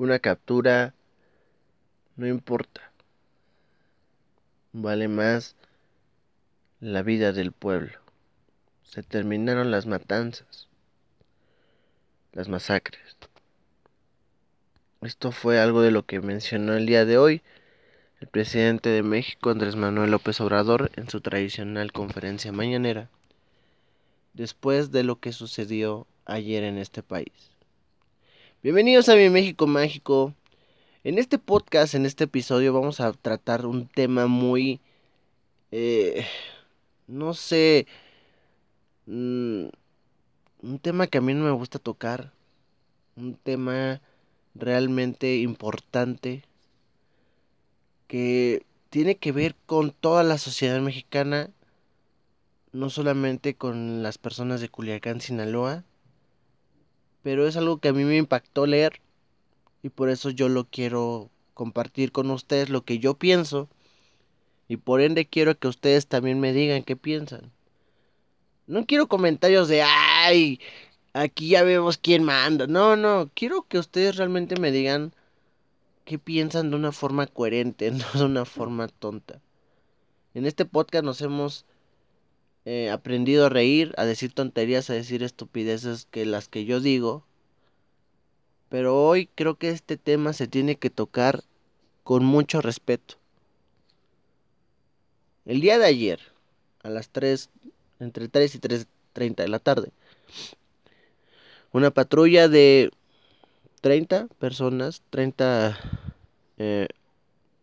una captura, no importa. Vale más la vida del pueblo. Se terminaron las matanzas, las masacres. Esto fue algo de lo que mencionó el día de hoy el presidente de México, Andrés Manuel López Obrador, en su tradicional conferencia mañanera, después de lo que sucedió ayer en este país. Bienvenidos a mi México Mágico. En este podcast, en este episodio, vamos a tratar un tema muy... Eh, no sé... Mm, un tema que a mí no me gusta tocar. Un tema realmente importante que tiene que ver con toda la sociedad mexicana, no solamente con las personas de Culiacán, Sinaloa, pero es algo que a mí me impactó leer y por eso yo lo quiero compartir con ustedes lo que yo pienso y por ende quiero que ustedes también me digan qué piensan. No quiero comentarios de, ay, aquí ya vemos quién manda. No, no, quiero que ustedes realmente me digan qué piensan de una forma coherente, no de una forma tonta. En este podcast nos hemos eh, aprendido a reír, a decir tonterías, a decir estupideces que las que yo digo. Pero hoy creo que este tema se tiene que tocar con mucho respeto. El día de ayer, a las 3, entre 3 y 3.30 de la tarde, una patrulla de 30 personas, 30 eh,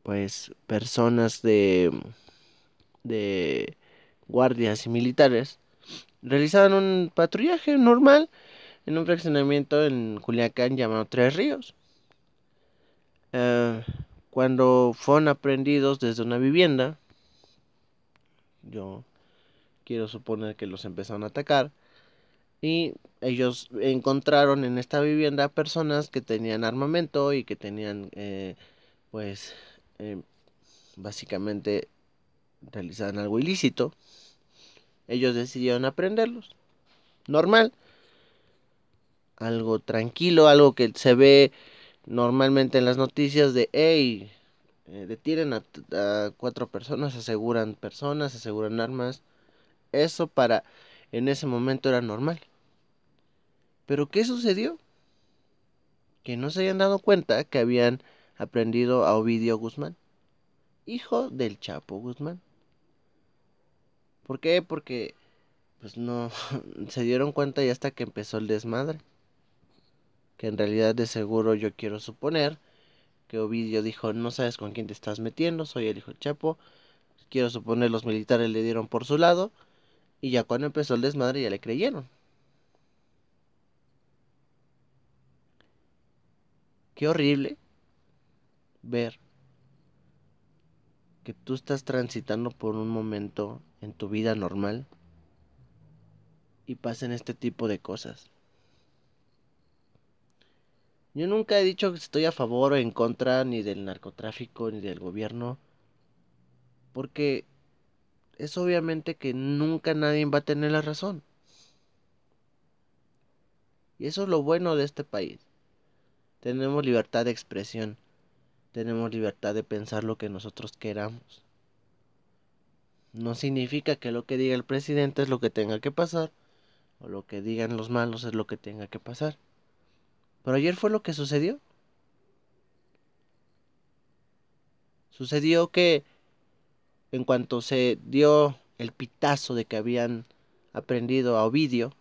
pues personas de, de guardias y militares realizaban un patrullaje normal en un fraccionamiento en Culiacán llamado Tres Ríos. Eh, cuando fueron aprendidos desde una vivienda, yo quiero suponer que los empezaron a atacar, y ellos encontraron en esta vivienda personas que tenían armamento y que tenían, eh, pues, eh, básicamente realizaban algo ilícito. Ellos decidieron aprenderlos. Normal. Algo tranquilo, algo que se ve normalmente en las noticias de, hey, eh, detienen a, a cuatro personas, aseguran personas, aseguran armas. Eso para en ese momento era normal. Pero ¿qué sucedió? Que no se hayan dado cuenta que habían aprendido a Ovidio Guzmán, hijo del Chapo Guzmán. ¿Por qué? Porque pues no se dieron cuenta ya hasta que empezó el desmadre. Que en realidad de seguro yo quiero suponer que Ovidio dijo, no sabes con quién te estás metiendo, soy el hijo del Chapo. Quiero suponer los militares le dieron por su lado y ya cuando empezó el desmadre ya le creyeron. Qué horrible ver que tú estás transitando por un momento en tu vida normal y pasen este tipo de cosas. Yo nunca he dicho que estoy a favor o en contra ni del narcotráfico ni del gobierno, porque es obviamente que nunca nadie va a tener la razón. Y eso es lo bueno de este país. Tenemos libertad de expresión. Tenemos libertad de pensar lo que nosotros queramos. No significa que lo que diga el presidente es lo que tenga que pasar. O lo que digan los malos es lo que tenga que pasar. Pero ayer fue lo que sucedió. Sucedió que en cuanto se dio el pitazo de que habían aprendido a Ovidio,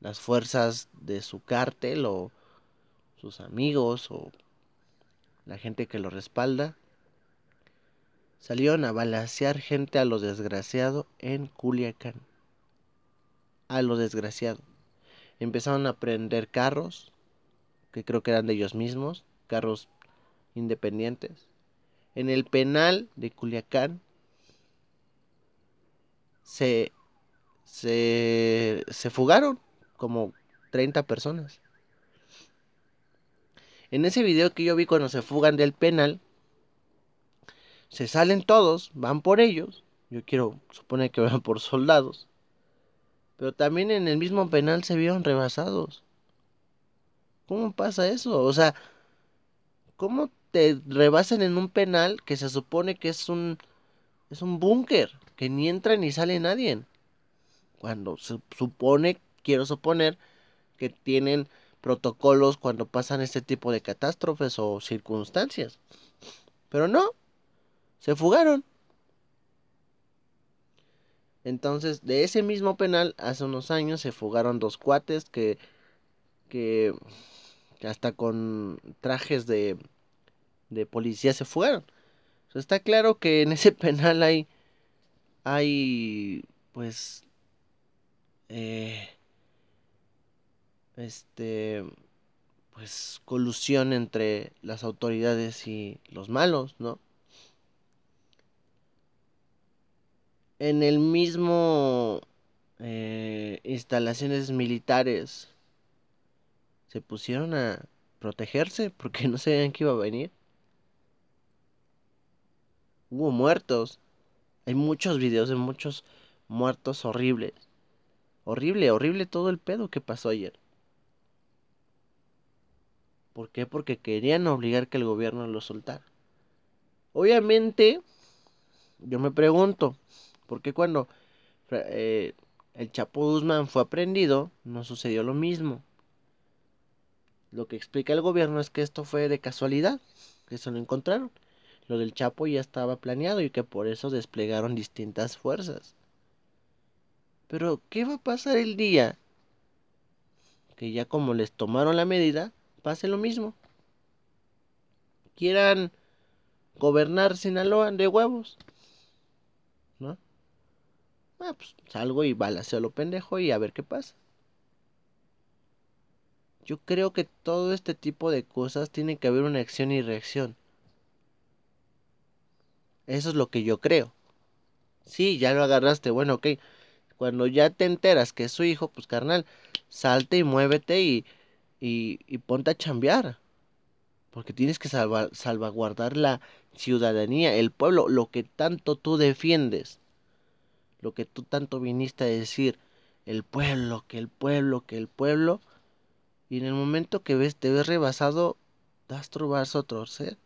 las fuerzas de su cártel o sus amigos o la gente que lo respalda, salieron a balasear gente a lo desgraciado en Culiacán. A lo desgraciado. Empezaron a prender carros, que creo que eran de ellos mismos, carros independientes en el penal de Culiacán se, se, se fugaron como 30 personas. En ese video que yo vi cuando se fugan del penal, se salen todos, van por ellos. Yo quiero suponer que van por soldados. Pero también en el mismo penal se vieron rebasados. ¿Cómo pasa eso? O sea, ¿cómo te rebasan en un penal que se supone que es un es un búnker, que ni entra ni sale nadie? Cuando se supone, quiero suponer, que tienen protocolos cuando pasan este tipo de catástrofes o circunstancias. Pero no, se fugaron. Entonces, de ese mismo penal, hace unos años se fugaron dos cuates que, que, hasta con trajes de, de policía se fugaron. está claro que en ese penal hay, hay, pues, eh, este, pues, colusión entre las autoridades y los malos, ¿no? en el mismo eh, instalaciones militares se pusieron a protegerse porque no sabían que iba a venir. Hubo muertos. Hay muchos videos de muchos muertos horribles. Horrible, horrible todo el pedo que pasó ayer. ¿Por qué? Porque querían obligar que el gobierno lo soltara. Obviamente, yo me pregunto, porque cuando eh, el Chapo Guzmán fue aprendido, no sucedió lo mismo. Lo que explica el gobierno es que esto fue de casualidad, que se lo encontraron. Lo del Chapo ya estaba planeado y que por eso desplegaron distintas fuerzas. Pero, ¿qué va a pasar el día que ya como les tomaron la medida, pase lo mismo? Quieran gobernar Sinaloa de huevos. Ah, pues salgo y balaceo lo pendejo y a ver qué pasa. Yo creo que todo este tipo de cosas tiene que haber una acción y reacción. Eso es lo que yo creo. Sí, ya lo agarraste, bueno, ok. Cuando ya te enteras que es su hijo, pues carnal, salte y muévete y, y, y ponte a chambear. Porque tienes que salvaguardar la ciudadanía, el pueblo, lo que tanto tú defiendes lo que tú tanto viniste a decir, el pueblo, que el pueblo, que el pueblo, y en el momento que ves, te ves rebasado, das tu a torcer.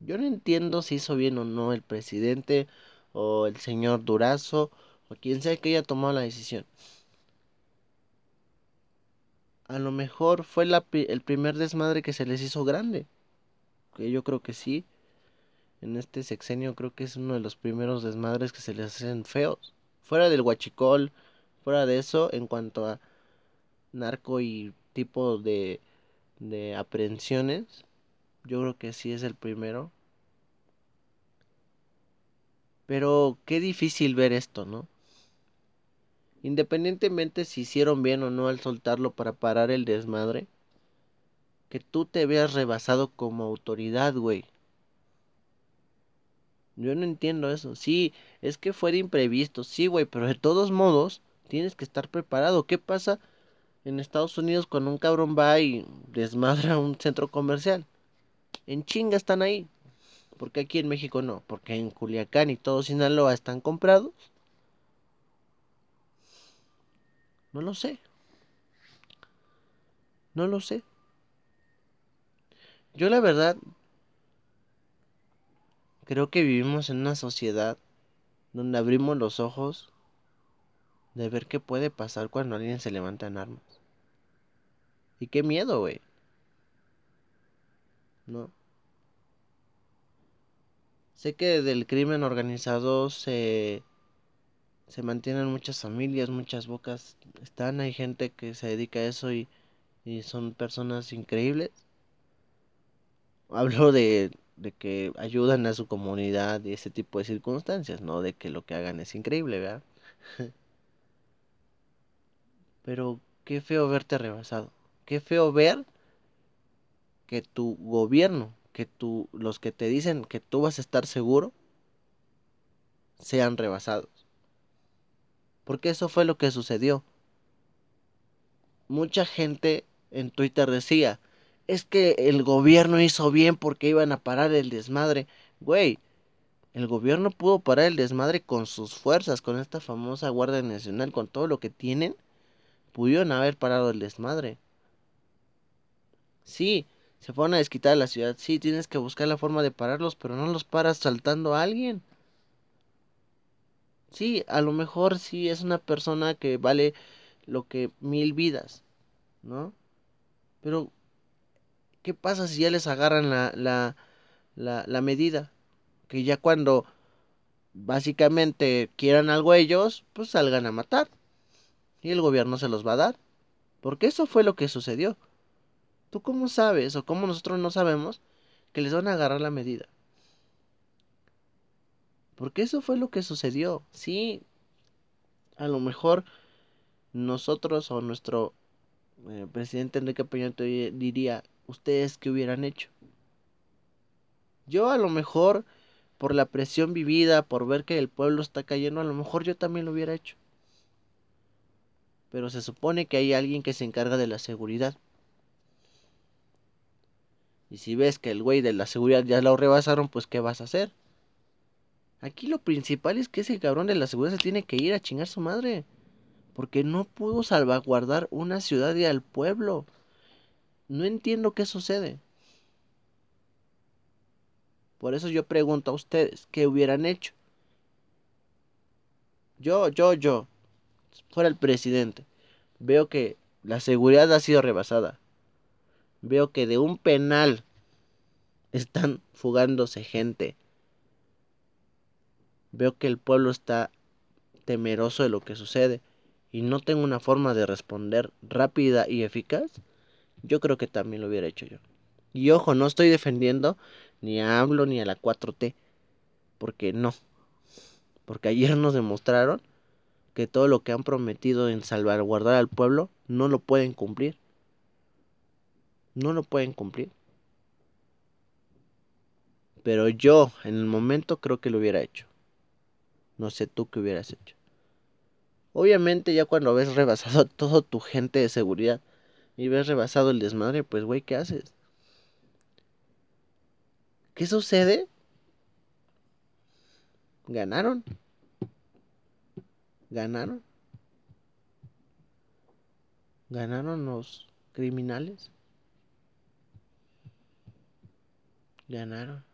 Yo no entiendo si hizo bien o no el presidente o el señor Durazo o quien sea que haya tomado la decisión. A lo mejor fue el primer desmadre que se les hizo grande. Que yo creo que sí en este sexenio creo que es uno de los primeros desmadres que se les hacen feos. Fuera del huachicol, fuera de eso, en cuanto a narco y tipo de, de aprehensiones, yo creo que sí es el primero. Pero qué difícil ver esto, ¿no? Independientemente si hicieron bien o no al soltarlo para parar el desmadre, que tú te veas rebasado como autoridad, güey. Yo no entiendo eso. Sí, es que fue de imprevisto, sí, güey, pero de todos modos tienes que estar preparado. ¿Qué pasa en Estados Unidos cuando un cabrón va y desmadra un centro comercial? En chinga están ahí. Porque aquí en México no, porque en Culiacán y todo Sinaloa están comprados. No lo sé. No lo sé. Yo la verdad Creo que vivimos en una sociedad donde abrimos los ojos de ver qué puede pasar cuando alguien se levanta en armas. Y qué miedo, güey. ¿No? Sé que del crimen organizado se se mantienen muchas familias, muchas bocas están, hay gente que se dedica a eso y, y son personas increíbles. Hablo de de que ayudan a su comunidad y ese tipo de circunstancias, no de que lo que hagan es increíble, ¿verdad? Pero qué feo verte rebasado, qué feo ver que tu gobierno, que tu, los que te dicen que tú vas a estar seguro, sean rebasados. Porque eso fue lo que sucedió. Mucha gente en Twitter decía, es que el gobierno hizo bien porque iban a parar el desmadre. Güey, el gobierno pudo parar el desmadre con sus fuerzas, con esta famosa Guardia Nacional, con todo lo que tienen. pudieron haber parado el desmadre. Sí, se fueron a desquitar la ciudad. Sí, tienes que buscar la forma de pararlos, pero no los paras saltando a alguien. Sí, a lo mejor sí es una persona que vale lo que mil vidas, ¿no? Pero, ¿qué pasa si ya les agarran la, la, la, la medida? Que ya cuando básicamente quieran algo ellos, pues salgan a matar. Y el gobierno se los va a dar. Porque eso fue lo que sucedió. ¿Tú cómo sabes o cómo nosotros no sabemos que les van a agarrar la medida? Porque eso fue lo que sucedió. Sí, a lo mejor nosotros o nuestro eh, presidente Enrique Peña diría, ¿ustedes qué hubieran hecho? Yo a lo mejor, por la presión vivida, por ver que el pueblo está cayendo, a lo mejor yo también lo hubiera hecho. Pero se supone que hay alguien que se encarga de la seguridad. Y si ves que el güey de la seguridad ya lo rebasaron, pues ¿qué vas a hacer? Aquí lo principal es que ese cabrón de la seguridad se tiene que ir a chingar su madre. Porque no pudo salvaguardar una ciudad y al pueblo. No entiendo qué sucede. Por eso yo pregunto a ustedes, ¿qué hubieran hecho? Yo, yo, yo, fuera el presidente, veo que la seguridad ha sido rebasada veo que de un penal están fugándose gente. Veo que el pueblo está temeroso de lo que sucede y no tengo una forma de responder rápida y eficaz, yo creo que también lo hubiera hecho yo. Y ojo, no estoy defendiendo ni a AMLO ni a la 4T, porque no. Porque ayer nos demostraron que todo lo que han prometido en salvaguardar al pueblo no lo pueden cumplir no lo pueden cumplir. Pero yo en el momento creo que lo hubiera hecho. No sé tú qué hubieras hecho. Obviamente ya cuando ves rebasado todo tu gente de seguridad y ves rebasado el desmadre, pues güey, ¿qué haces? ¿Qué sucede? Ganaron. Ganaron. Ganaron los criminales. Ganaron.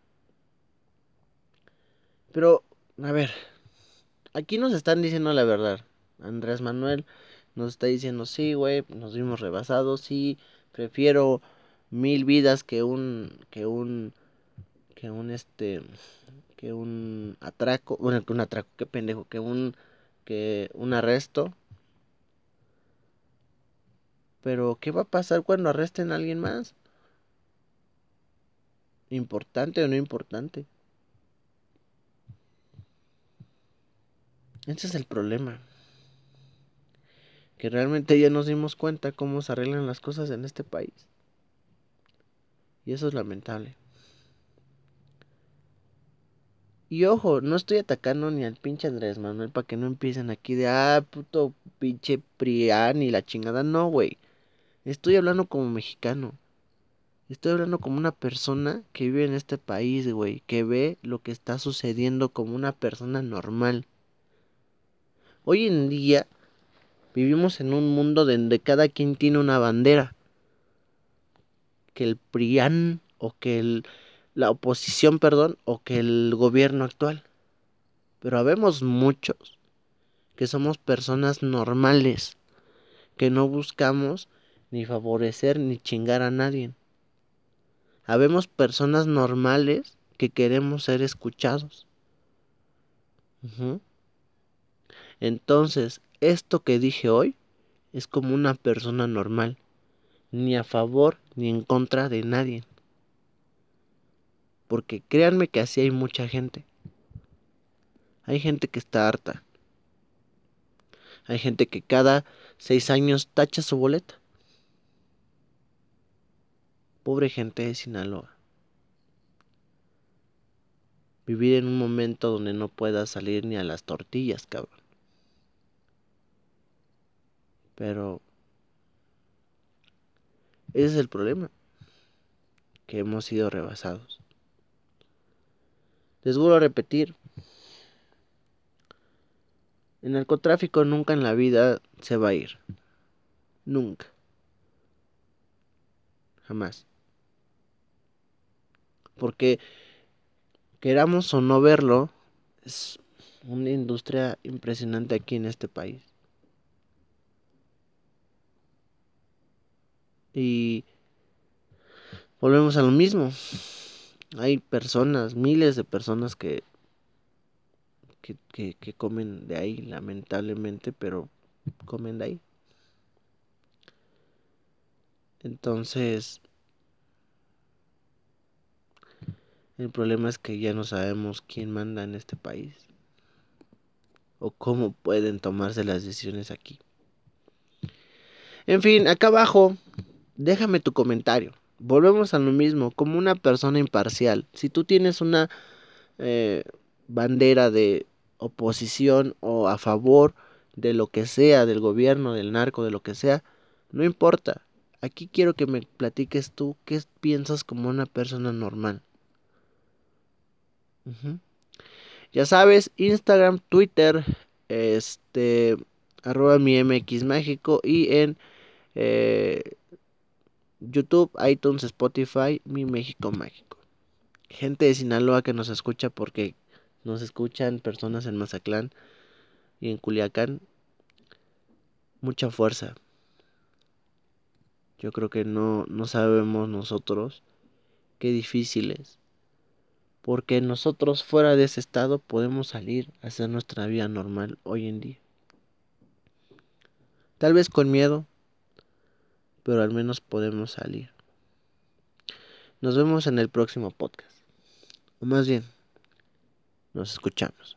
Pero, a ver, aquí nos están diciendo la verdad. Andrés Manuel nos está diciendo, sí, güey, nos vimos rebasados, sí, prefiero mil vidas que un, que un, que un, este, que un atraco, bueno, que un atraco, qué pendejo, que un, que un arresto. Pero, ¿qué va a pasar cuando arresten a alguien más? ¿Importante o no importante? Ese es el problema. Que realmente ya nos dimos cuenta cómo se arreglan las cosas en este país. Y eso es lamentable. Y ojo, no estoy atacando ni al pinche Andrés Manuel para que no empiecen aquí de, ah, puto pinche Prián y la chingada. No, güey. Estoy hablando como mexicano. Estoy hablando como una persona que vive en este país, güey, que ve lo que está sucediendo como una persona normal. Hoy en día vivimos en un mundo donde cada quien tiene una bandera. Que el PRIAN o que el, la oposición, perdón, o que el gobierno actual. Pero habemos muchos que somos personas normales, que no buscamos ni favorecer ni chingar a nadie Habemos personas normales que queremos ser escuchados. Entonces, esto que dije hoy es como una persona normal, ni a favor ni en contra de nadie. Porque créanme que así hay mucha gente. Hay gente que está harta. Hay gente que cada seis años tacha su boleta. Pobre gente de Sinaloa. Vivir en un momento donde no puedas salir ni a las tortillas, cabrón. Pero ese es el problema. Que hemos sido rebasados. Les vuelvo a repetir. El narcotráfico nunca en la vida se va a ir. Nunca. Jamás. Porque queramos o no verlo, es una industria impresionante aquí en este país. Y volvemos a lo mismo. Hay personas, miles de personas que, que, que, comen de ahí, lamentablemente, pero comen de ahí. Entonces, el problema es que ya no sabemos quién manda en este país o cómo pueden tomarse las decisiones aquí. En fin, acá abajo, déjame tu comentario. Volvemos a lo mismo, como una persona imparcial. Si tú tienes una eh, bandera de oposición o a favor de lo que sea, del gobierno, del narco, de lo que sea, no importa. Aquí quiero que me platiques tú qué piensas como una persona normal. Ya sabes, Instagram, Twitter, este, arroba mi MX Mágico y en eh, YouTube, iTunes, Spotify, mi México Mágico. Gente de Sinaloa que nos escucha porque nos escuchan personas en Mazatlán y en Culiacán. Mucha fuerza. Yo creo que no, no sabemos nosotros qué difícil es. Porque nosotros fuera de ese estado podemos salir a hacer nuestra vida normal hoy en día. Tal vez con miedo, pero al menos podemos salir. Nos vemos en el próximo podcast. O más bien, nos escuchamos.